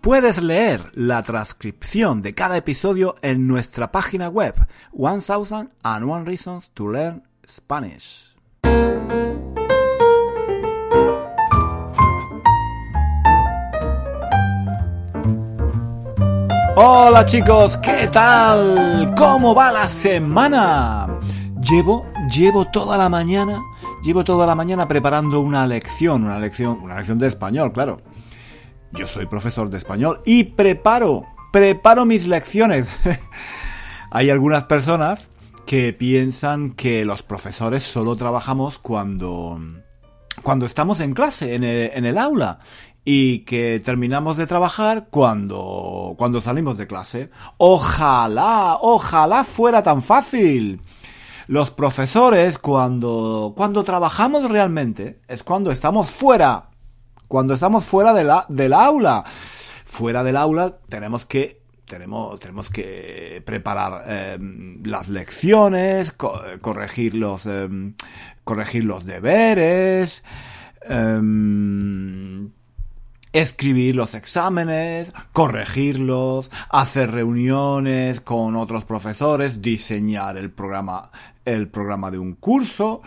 Puedes leer la transcripción de cada episodio en nuestra página web 1001 Reasons to Learn Spanish. Hola chicos, ¿qué tal? ¿Cómo va la semana? Llevo, llevo toda la mañana, llevo toda la mañana preparando una lección, una lección, una lección de español, claro yo soy profesor de español y preparo, preparo mis lecciones. Hay algunas personas que piensan que los profesores solo trabajamos cuando, cuando estamos en clase, en el, aula, y que terminamos de trabajar cuando, cuando salimos de clase. Ojalá, ojalá fuera tan fácil. Los profesores cuando, cuando trabajamos realmente es cuando estamos fuera cuando estamos fuera de la, del aula. Fuera del aula tenemos que tenemos, tenemos que preparar em, las lecciones, corregir, los, em, corregir los deberes, em, escribir los exámenes, corregirlos, hacer reuniones con otros profesores, diseñar el programa, el programa de un curso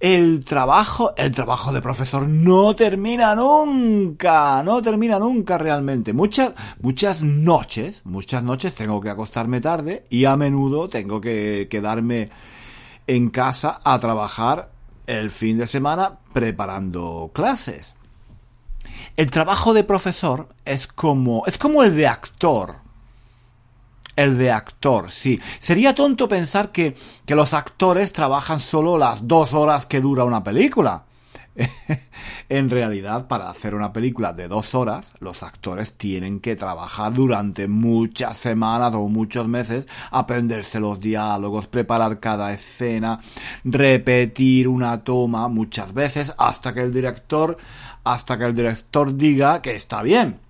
el trabajo, el trabajo de profesor no termina nunca, no termina nunca realmente. Muchas, muchas noches, muchas noches tengo que acostarme tarde y a menudo tengo que quedarme en casa a trabajar el fin de semana preparando clases. El trabajo de profesor es como, es como el de actor. El de actor, sí. Sería tonto pensar que, que los actores trabajan solo las dos horas que dura una película. en realidad, para hacer una película de dos horas, los actores tienen que trabajar durante muchas semanas o muchos meses, aprenderse los diálogos, preparar cada escena, repetir una toma muchas veces hasta que el director, hasta que el director diga que está bien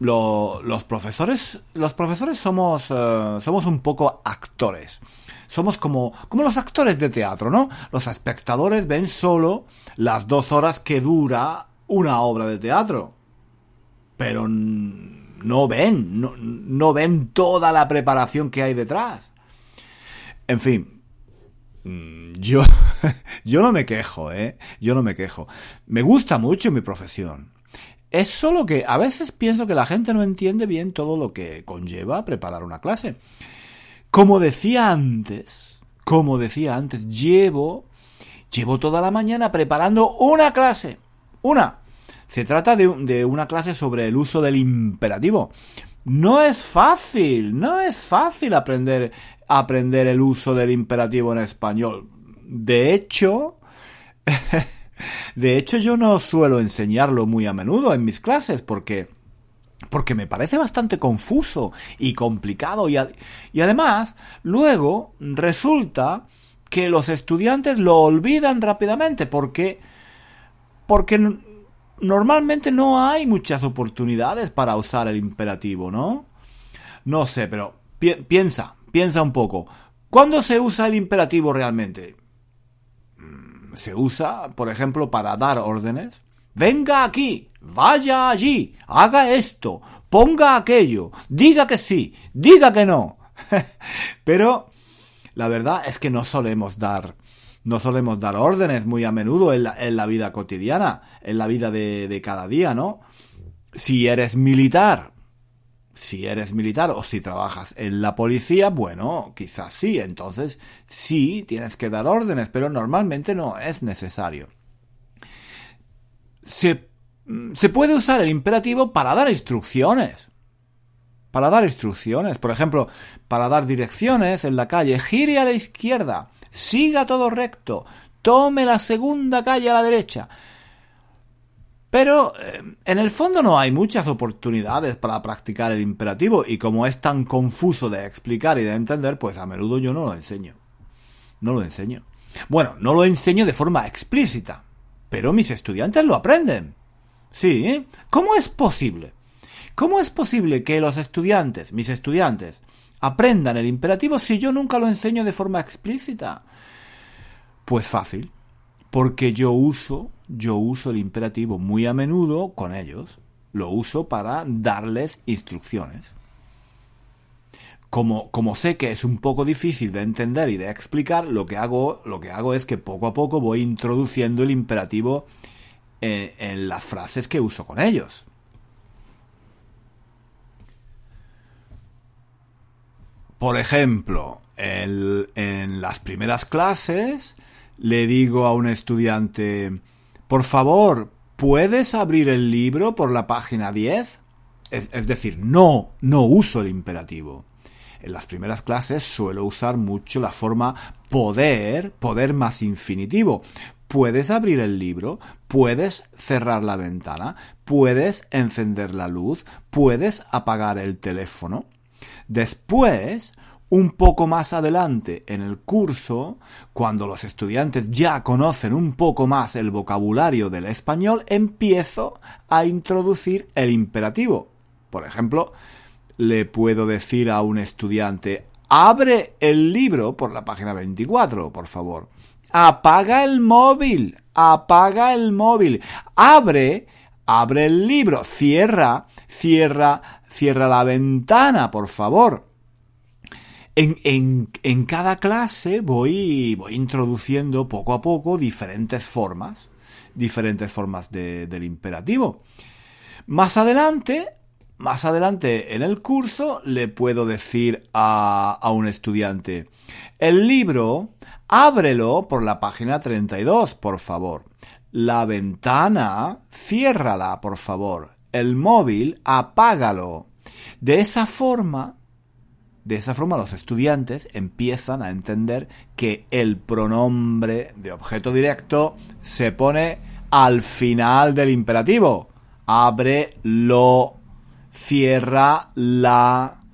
los profesores, los profesores somos, eh, somos un poco actores. Somos como, como los actores de teatro, ¿no? Los espectadores ven solo las dos horas que dura una obra de teatro. Pero no ven, no, no ven toda la preparación que hay detrás. En fin, mm, yo, yo no me quejo, ¿eh? Yo no me quejo. Me gusta mucho mi profesión. Es solo que a veces pienso que la gente no entiende bien todo lo que conlleva preparar una clase. Como decía antes, como decía antes, llevo, llevo toda la mañana preparando una clase. Una. Se trata de, de una clase sobre el uso del imperativo. No es fácil, no es fácil aprender, aprender el uso del imperativo en español. De hecho, De hecho, yo no suelo enseñarlo muy a menudo en mis clases porque porque me parece bastante confuso y complicado y, además luego resulta que los estudiantes lo olvidan rápidamente porque porque normalmente no hay muchas oportunidades para usar el imperativo, ¿no? No sé, pero piensa, piensa un poco. ¿Cuándo se usa el imperativo realmente? Se usa, por ejemplo, para dar órdenes. Venga aquí, vaya allí, haga esto, ponga aquello, diga que sí, diga que no. Pero la verdad es que no solemos dar, no solemos dar órdenes muy a menudo en la, vida cotidiana, en la vida de, de cada día, ¿no? Si eres militar, si eres militar o si trabajas en la policía, bueno, quizás sí, entonces sí tienes que dar órdenes, pero normalmente no es necesario. Se, se puede usar el imperativo para dar instrucciones. Para dar instrucciones, por ejemplo, para dar direcciones en la calle, gire a la izquierda, siga todo recto, tome la segunda calle a la derecha. Pero eh, en el fondo no hay muchas oportunidades para practicar el imperativo y como es tan confuso de explicar y de entender, pues a menudo yo no lo enseño. No lo enseño. Bueno, no lo enseño de forma explícita, pero mis estudiantes lo aprenden. Sí, ¿eh? ¿cómo es posible? ¿Cómo es posible que los estudiantes, mis estudiantes, aprendan el imperativo si yo nunca lo enseño de forma explícita? Pues fácil, porque yo uso, yo uso el imperativo muy a menudo con ellos. Lo uso para darles instrucciones. Como, como, sé que es un poco difícil de entender y de explicar, lo que hago, lo que hago es que poco a poco voy introduciendo el imperativo en, las frases que uso con ellos. Por ejemplo, en las primeras clases le digo a un estudiante, por favor, ¿puedes abrir el libro por la página 10? Es, es, decir, no, no uso el imperativo. En las primeras clases suelo usar mucho la forma poder, poder más infinitivo. Puedes abrir el libro, puedes cerrar la ventana, puedes encender la luz, puedes apagar el teléfono. Después un poco más adelante en el curso, cuando los estudiantes ya conocen un poco más el vocabulario del español, empiezo a introducir el imperativo. Por ejemplo, le puedo decir a un estudiante, abre el libro por la página 24, por favor. Apaga el móvil, apaga el móvil. Abre, abre el libro. Cierra, cierra, cierra la ventana, por favor en, en, cada clase voy, voy introduciendo poco a poco diferentes formas, diferentes formas de, del imperativo. Más adelante, más adelante en el curso le puedo decir a, a un estudiante, el libro, ábrelo por la página 32, por favor. La ventana, ciérrala, por favor. El móvil, apágalo. De esa forma, de esa forma los estudiantes empiezan a entender que el pronombre de objeto directo se pone al final del imperativo. Abre, lo, cierra, la.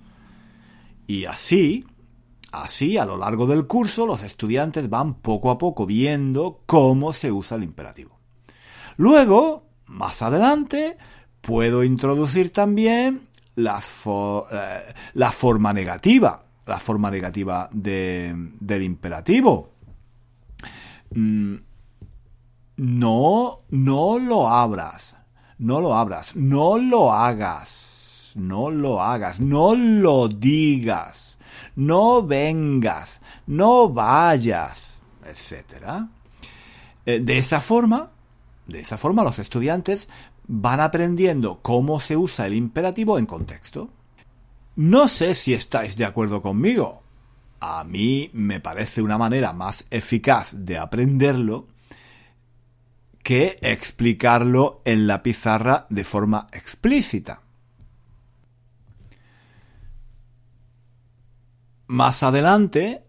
Y así, así a lo largo del curso los estudiantes van poco a poco viendo cómo se usa el imperativo. Luego, más adelante, puedo introducir también eh, la forma negativa, la forma negativa de, del imperativo. Mm, no, no lo abras, no lo abras, no lo hagas, no lo hagas, no lo digas, no vengas, no vayas, etc. Eh, de esa forma, de esa forma los estudiantes van aprendiendo cómo se usa el imperativo en contexto. No sé si estáis de acuerdo conmigo. A mí me parece una manera más eficaz de aprenderlo que explicarlo en la pizarra de forma explícita. Más adelante,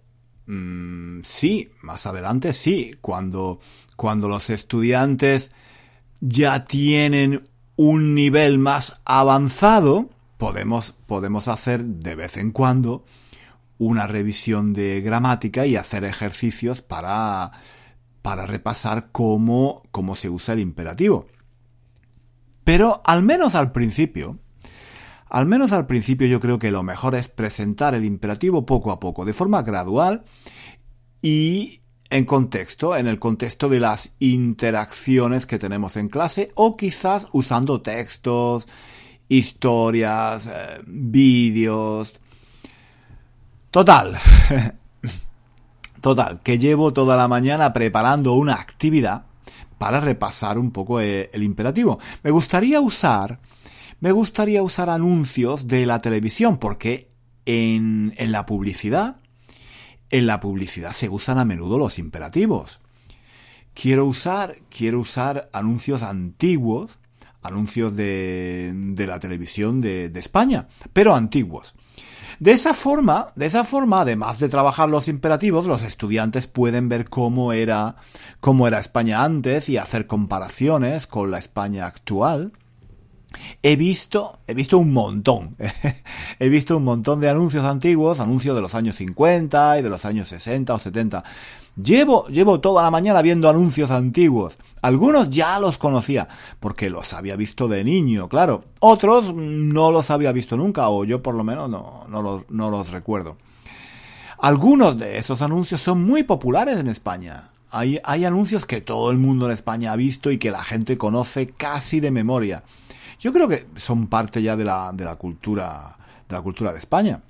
mmm, sí, más adelante sí, cuando, cuando los estudiantes ya tienen un nivel más avanzado, podemos, podemos hacer de vez en cuando una revisión de gramática y hacer ejercicios para, para repasar cómo, cómo se usa el imperativo. Pero al menos al principio, al menos al principio yo creo que lo mejor es presentar el imperativo poco a poco, de forma gradual y en contexto, en el contexto de las interacciones que tenemos en clase o quizás usando textos, historias, eh, vídeos. Total. Total, que llevo toda la mañana preparando una actividad para repasar un poco eh, el imperativo. Me gustaría usar, me gustaría usar anuncios de la televisión porque en, en la publicidad en la publicidad se usan a menudo los imperativos. Quiero usar, quiero usar anuncios antiguos, anuncios de, de la televisión de, España, pero antiguos. De esa forma, de esa forma, además de trabajar los imperativos, los estudiantes pueden ver cómo era, cómo era España antes y hacer comparaciones con la España actual. He visto, he visto un montón. he visto un montón de anuncios antiguos, anuncios de los años 50 y de los años 60 o 70. Llevo, llevo toda la mañana viendo anuncios antiguos. Algunos ya los conocía, porque los había visto de niño, claro. Otros no los había visto nunca, o yo por lo menos no, no, los, no los recuerdo. Algunos de esos anuncios son muy populares en España. Hay, hay anuncios que todo el mundo en España ha visto y que la gente conoce casi de memoria. Yo creo que son parte ya de la, de la cultura, de la cultura de España.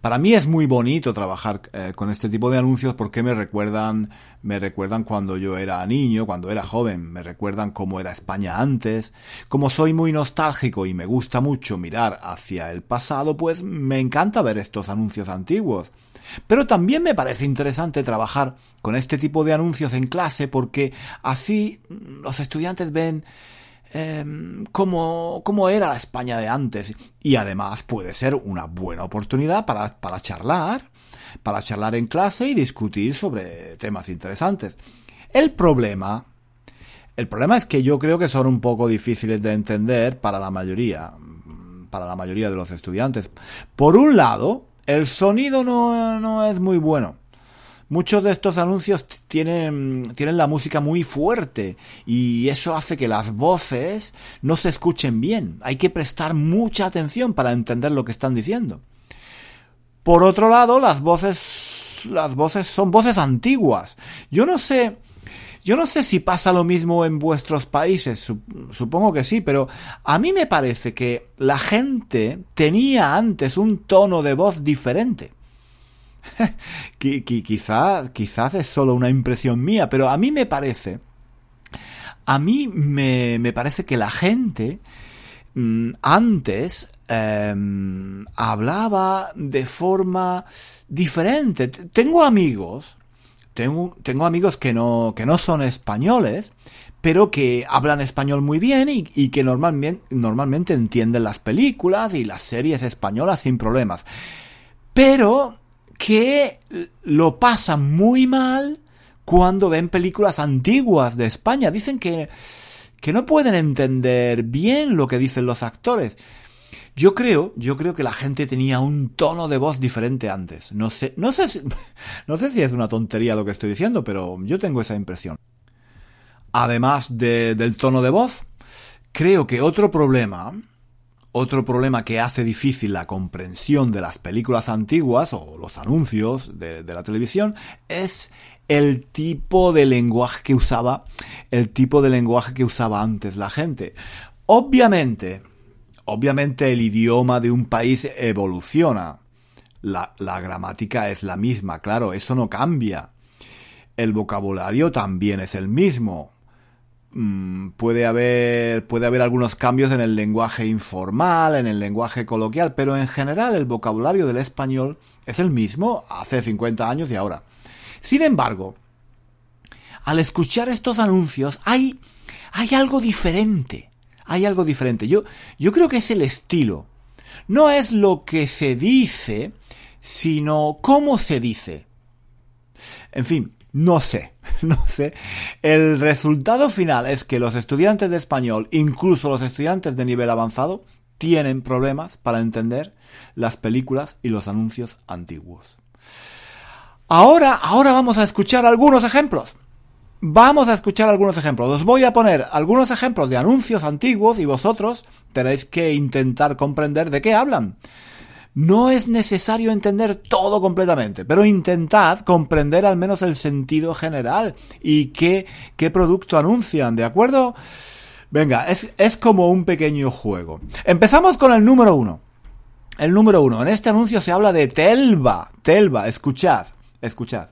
Para mí es muy bonito trabajar eh, con este tipo de anuncios porque me recuerdan, me recuerdan cuando yo era niño, cuando era joven, me recuerdan cómo era España antes. Como soy muy nostálgico y me gusta mucho mirar hacia el pasado, pues me encanta ver estos anuncios antiguos. Pero también me parece interesante trabajar con este tipo de anuncios en clase porque así los estudiantes ven eh, cómo, cómo, era la España de antes. Y además puede ser una buena oportunidad para, para charlar, para charlar en clase y discutir sobre temas interesantes. El problema, el problema es que yo creo que son un poco difíciles de entender para la mayoría, para la mayoría de los estudiantes. Por un lado, el sonido no, no es muy bueno. Muchos de estos anuncios tienen, tienen la música muy fuerte y eso hace que las voces no se escuchen bien. Hay que prestar mucha atención para entender lo que están diciendo. Por otro lado, las voces, las voces son voces antiguas. Yo no sé, yo no sé si pasa lo mismo en vuestros países, supongo que sí, pero a mí me parece que la gente tenía antes un tono de voz diferente. quizás, quizás es solo una impresión mía, pero a mí me parece, a mí me, me parece que la gente mm, antes em, hablaba de forma diferente. Tengo amigos, tengo, tengo amigos que no, que no son españoles, pero que hablan español muy bien y, y, que normalmente, normalmente entienden las películas y las series españolas sin problemas. Pero que lo pasan muy mal cuando ven películas antiguas de España. Dicen que, que no pueden entender bien lo que dicen los actores. Yo creo, yo creo que la gente tenía un tono de voz diferente antes. No sé, no sé si, no sé si es una tontería lo que estoy diciendo, pero yo tengo esa impresión. Además de, del tono de voz, creo que otro problema otro problema que hace difícil la comprensión de las películas antiguas o los anuncios de, la televisión es el tipo de lenguaje que usaba, el tipo de lenguaje que usaba antes la gente. Obviamente, obviamente el idioma de un país evoluciona. La, la gramática es la misma, claro, eso no cambia. El vocabulario también es el mismo. Mm, puede haber, puede haber algunos cambios en el lenguaje informal, en el lenguaje coloquial, pero en general el vocabulario del español es el mismo hace 50 años y ahora. Sin embargo, al escuchar estos anuncios hay, hay algo diferente. Hay algo diferente. Yo, yo creo que es el estilo. No es lo que se dice, sino cómo se dice. En fin, no sé, no sé. El resultado final es que los estudiantes de español, incluso los estudiantes de nivel avanzado, tienen problemas para entender las películas y los anuncios antiguos. Ahora, ahora vamos a escuchar algunos ejemplos. Vamos a escuchar algunos ejemplos. Os voy a poner algunos ejemplos de anuncios antiguos y vosotros tenéis que intentar comprender de qué hablan. No es necesario entender todo completamente, pero intentad comprender al menos el sentido general y qué, qué producto anuncian, ¿de acuerdo? Venga, es, es como un pequeño juego. Empezamos con el número uno. El número uno. En este anuncio se habla de Telva. Telva, escuchad, escuchad.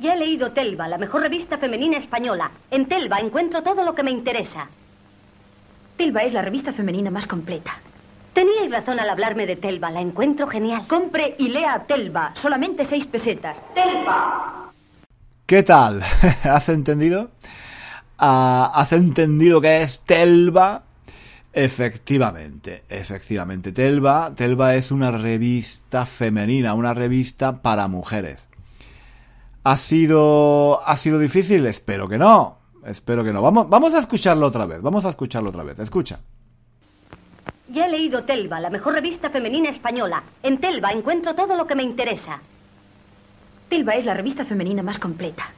Ya he leído Telva, la mejor revista femenina española. En Telva encuentro todo lo que me interesa. Telva es la revista femenina más completa. Teníais razón al hablarme de Telva, la encuentro genial. Compre y lea Telva, solamente seis pesetas. ¡Telva! ¿Qué tal? ¿Has entendido? Ah, ¿Has entendido qué es Telva? Efectivamente, efectivamente. Telva, Telva es una revista femenina, una revista para mujeres. ¿Ha sido, ha sido difícil? Espero que no. Espero que no. Vamos, vamos a escucharlo otra vez. Vamos a escucharlo otra vez. Escucha. Ya he leído Telva, la mejor revista femenina española. En Telva encuentro todo lo que me interesa. Telva es la revista femenina más completa.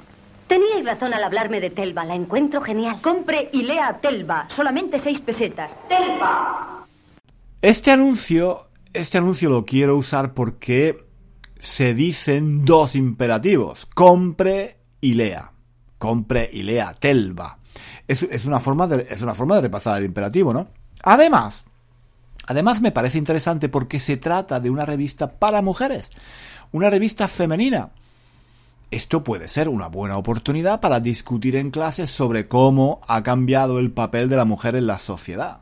Teníais razón al hablarme de Telva, la encuentro genial. Compre y lea Telva, solamente seis pesetas. Telva. Este anuncio, este anuncio lo quiero usar porque se dicen dos imperativos. Compre y lea. Compre y lea Telva. Es, es, una forma de, es una forma de repasar el imperativo, ¿no? Además, además me parece interesante porque se trata de una revista para mujeres. Una revista femenina. Esto puede ser una buena oportunidad para discutir en clases sobre cómo ha cambiado el papel de la mujer en la sociedad.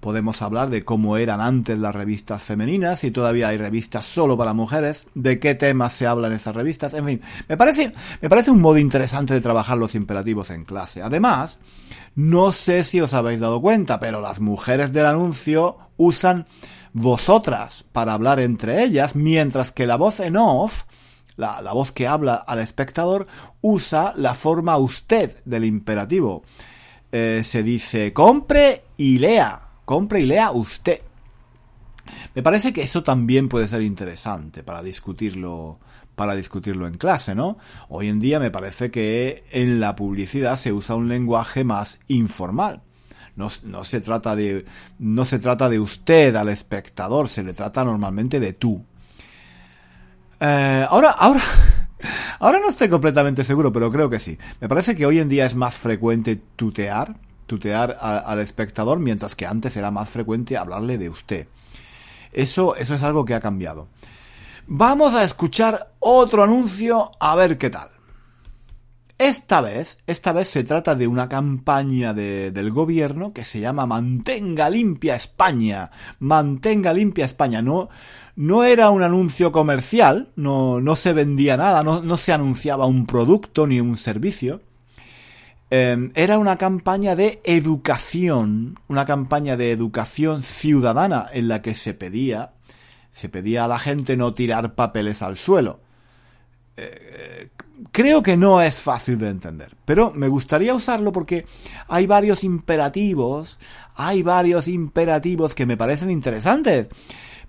Podemos hablar de cómo eran antes las revistas femeninas, si todavía hay revistas solo para mujeres, de qué temas se hablan esas revistas, en fin, me parece, me parece un modo interesante de trabajar los imperativos en clase. Además, no sé si os habéis dado cuenta, pero las mujeres del anuncio usan vosotras para hablar entre ellas, mientras que la voz en off la, voz que habla al espectador usa la forma usted del imperativo. Eh, se dice compre y lea, compre y lea usted. Me parece que eso también puede ser interesante para discutirlo, para discutirlo en clase, ¿no? Hoy en día me parece que en la publicidad se usa un lenguaje más informal. No, no, se trata de, no se trata de usted al espectador, se le trata normalmente de tú. Eh, ahora, ahora, ahora no estoy completamente seguro, pero creo que sí. Me parece que hoy en día es más frecuente tutear, tutear al espectador, mientras que antes era más frecuente hablarle de usted. Eso, eso es algo que ha cambiado. Vamos a escuchar otro anuncio a ver qué tal. Esta vez, esta vez se trata de una campaña de, del gobierno que se llama Mantenga limpia España. Mantenga limpia España. No, no era un anuncio comercial, no, no se vendía nada, no, no, se anunciaba un producto ni un servicio. Eh, era una campaña de educación, una campaña de educación ciudadana en la que se pedía, se pedía a la gente no tirar papeles al suelo. Eh, creo que no es fácil de entender, pero me gustaría usarlo porque hay varios imperativos, hay varios imperativos que me parecen interesantes.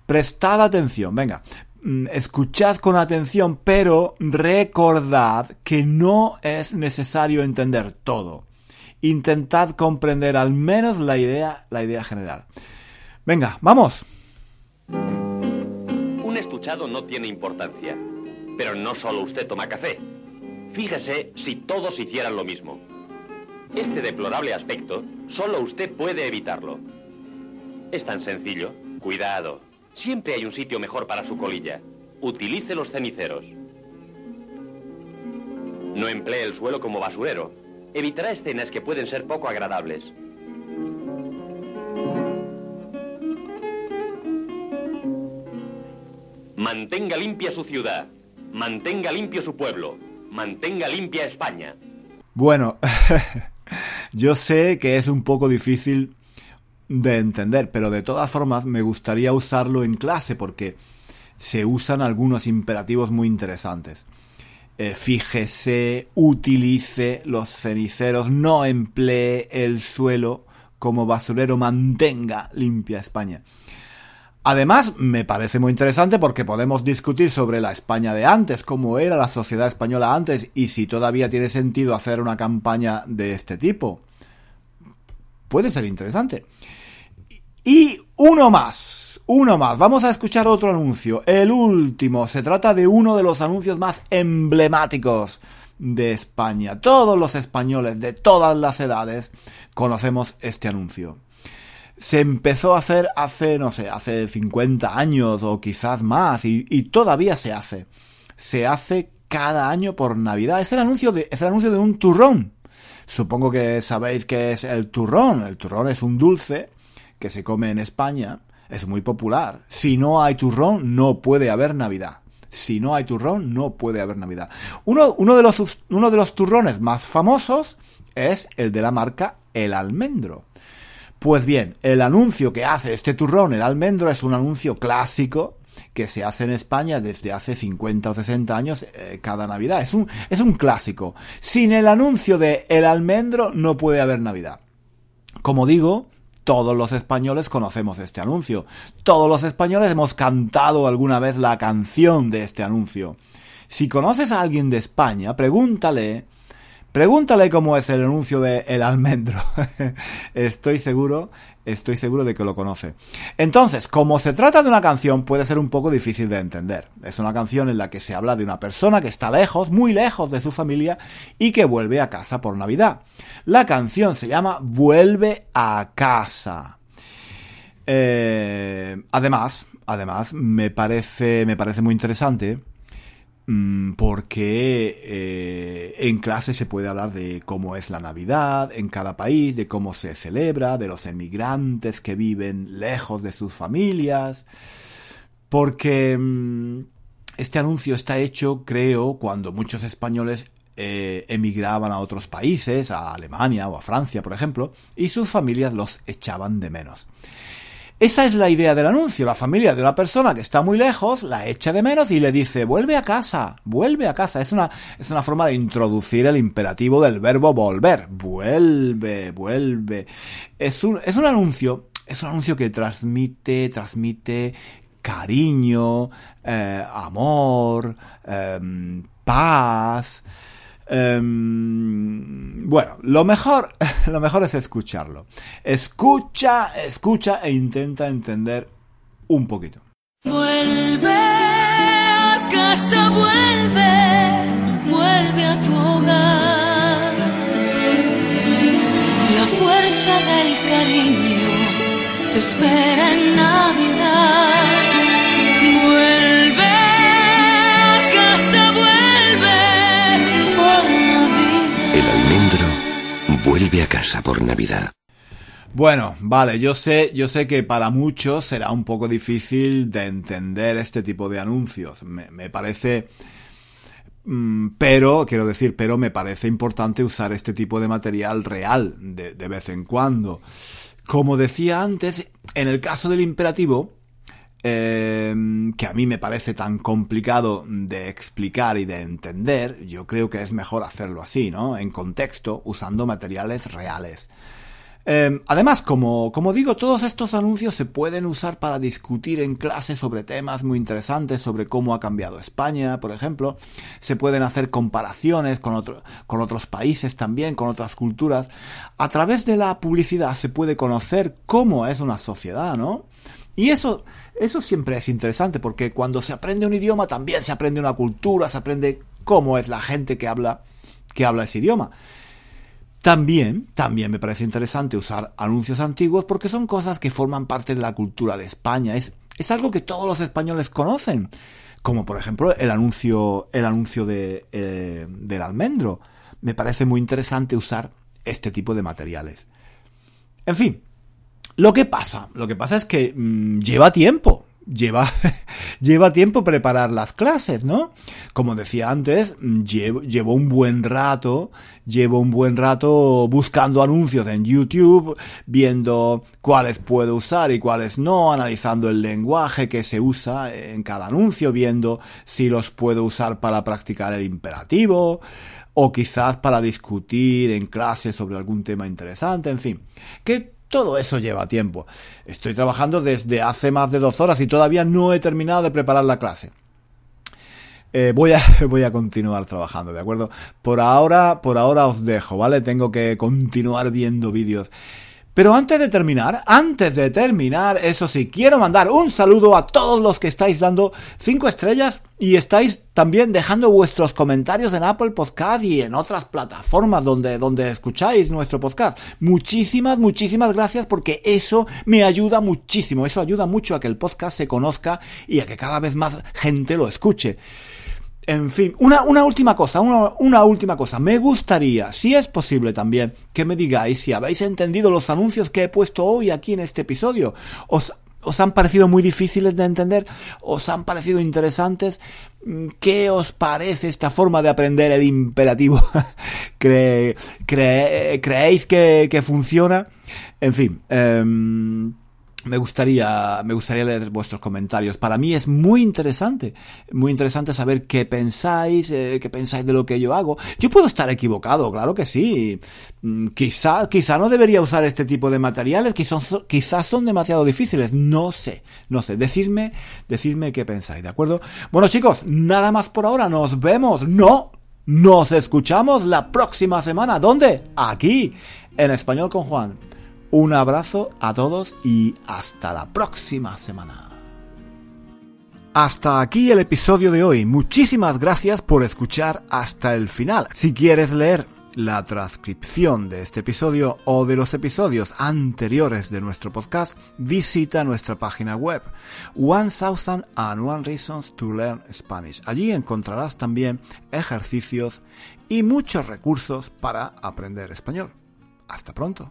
Prestad atención, venga, mm, escuchad con atención, pero recordad que no es necesario entender todo. Intentad comprender al menos la idea, la idea general. Venga, vamos. Un estuchado no tiene importancia, pero no solo usted toma café. Fíjese si todos hicieran lo mismo. Este deplorable aspecto, solo usted puede evitarlo. Es tan sencillo. Cuidado. Siempre hay un sitio mejor para su colilla. Utilice los ceniceros. No emplee el suelo como basurero. Evitará escenas que pueden ser poco agradables. Mantenga limpia su ciudad. Mantenga limpio su pueblo. Mantenga limpia España. Bueno, yo sé que es un poco difícil de entender, pero de todas formas me gustaría usarlo en clase porque se usan algunos imperativos muy interesantes. Eh, fíjese, utilice los ceniceros, no emplee el suelo como basurero, mantenga limpia España. Además, me parece muy interesante porque podemos discutir sobre la España de antes, cómo era la sociedad española antes y si todavía tiene sentido hacer una campaña de este tipo. Puede ser interesante. Y uno más, uno más. Vamos a escuchar otro anuncio, el último. Se trata de uno de los anuncios más emblemáticos de España. Todos los españoles de todas las edades conocemos este anuncio se empezó a hacer hace, no sé, hace 50 años o quizás más y, todavía se hace. Se hace cada año por Navidad. Es el anuncio de, es el anuncio de un turrón. Supongo que sabéis que es el turrón. El turrón es un dulce que se come en España. Es muy popular. Si no hay turrón, no puede haber Navidad. Si no hay turrón, no puede haber Navidad. Uno, uno, de, los, uno de los turrones más famosos es el de la marca El Almendro. Pues bien, el anuncio que hace este turrón, el almendro, es un anuncio clásico que se hace en España desde hace 50 o 60 años eh, cada Navidad. Es un, es un clásico. Sin el anuncio de el almendro no puede haber Navidad. Como digo, todos los españoles conocemos este anuncio. Todos los españoles hemos cantado alguna vez la canción de este anuncio. Si conoces a alguien de España, pregúntale Pregúntale cómo es el anuncio de El Almendro. estoy seguro, estoy seguro de que lo conoce. Entonces, como se trata de una canción, puede ser un poco difícil de entender. Es una canción en la que se habla de una persona que está lejos, muy lejos de su familia y que vuelve a casa por Navidad. La canción se llama Vuelve a casa. Eh, además, además, me parece, me parece muy interesante porque eh, en clase se puede hablar de cómo es la Navidad en cada país, de cómo se celebra, de los emigrantes que viven lejos de sus familias, porque mm, este anuncio está hecho, creo, cuando muchos españoles eh, emigraban a otros países, a Alemania o a Francia, por ejemplo, y sus familias los echaban de menos. Esa es la idea del anuncio. La familia de una persona que está muy lejos la echa de menos y le dice, vuelve a casa, vuelve a casa. Es una, es una forma de introducir el imperativo del verbo volver. Vuelve, vuelve. Es un, es un anuncio, es un anuncio que transmite, transmite cariño, eh, amor, em, paz. Em, bueno, lo mejor, lo mejor es escucharlo. Escucha, escucha e intenta entender un poquito. Vuelve a casa, vuelve, vuelve a tu hogar. La fuerza del cariño te espera en Navidad. Vuelve a casa por Navidad. Bueno, vale, yo sé, yo sé que para muchos será un poco difícil de entender este tipo de anuncios. Me, parece, mm, pero, quiero decir, pero me parece importante usar este tipo de material real de vez en cuando. Como decía antes, en el caso del imperativo, eh, que a mí me parece tan complicado de explicar y de entender, yo creo que es mejor hacerlo así, ¿no? En contexto, usando materiales reales. Eh, además, como, como digo, todos estos anuncios se pueden usar para discutir en clase sobre temas muy interesantes, sobre cómo ha cambiado España, por ejemplo. Se pueden hacer comparaciones con, otro, con otros países también, con otras culturas. A través de la publicidad se puede conocer cómo es una sociedad, ¿no? Y eso, eso siempre es interesante porque cuando se aprende un idioma también se aprende una cultura, se aprende cómo es la gente que habla, que habla ese idioma. También, también me parece interesante usar anuncios antiguos porque son cosas que forman parte de la cultura de España. Es, es algo que todos los españoles conocen. Como por ejemplo el anuncio, el anuncio de, eh, del almendro. Me parece muy interesante usar este tipo de materiales. En fin, lo que pasa, lo que pasa es que mmm, lleva tiempo. Lleva, lleva tiempo preparar las clases, ¿no? Como decía antes, llevo, llevo un buen rato, llevo un buen rato buscando anuncios en YouTube, viendo cuáles puedo usar y cuáles no, analizando el lenguaje que se usa en cada anuncio, viendo si los puedo usar para practicar el imperativo, o quizás para discutir en clase sobre algún tema interesante, en fin. Todo eso lleva tiempo. Estoy trabajando desde hace más de dos horas y todavía no he terminado de preparar la clase. Eh, voy, a, voy a continuar trabajando, ¿de acuerdo? Por ahora, por ahora os dejo, ¿vale? Tengo que continuar viendo vídeos. Pero antes de terminar, antes de terminar, eso sí, quiero mandar un saludo a todos los que estáis dando 5 estrellas y estáis también dejando vuestros comentarios en Apple Podcast y en otras plataformas donde, donde escucháis nuestro podcast. Muchísimas, muchísimas gracias porque eso me ayuda muchísimo. Eso ayuda mucho a que el podcast se conozca y a que cada vez más gente lo escuche. En fin, una, una última cosa, una, una, última cosa. Me gustaría, si es posible también, que me digáis si habéis entendido los anuncios que he puesto hoy aquí en este episodio. ¿Os, os han parecido muy difíciles de entender? ¿Os han parecido interesantes? ¿Qué os parece esta forma de aprender el imperativo? ¿Cre cre ¿Creéis que, que, funciona? En fin, eh, me gustaría, me gustaría leer vuestros comentarios. Para mí es muy interesante, muy interesante saber qué pensáis, eh, qué pensáis de lo que yo hago. Yo puedo estar equivocado, claro que sí. Mm, quizá, quizá no debería usar este tipo de materiales, quizás, son demasiado difíciles. No sé, no sé. Decidme, decidme qué pensáis, ¿de acuerdo? Bueno chicos, nada más por ahora. Nos vemos. No, nos escuchamos la próxima semana. ¿Dónde? Aquí, en español con Juan. Un abrazo a todos y hasta la próxima semana. Hasta aquí el episodio de hoy. Muchísimas gracias por escuchar hasta el final. Si quieres leer la transcripción de este episodio o de los episodios anteriores de nuestro podcast, visita nuestra página web One Thousand and One Reasons to Learn Spanish. Allí encontrarás también ejercicios y muchos recursos para aprender español. Hasta pronto.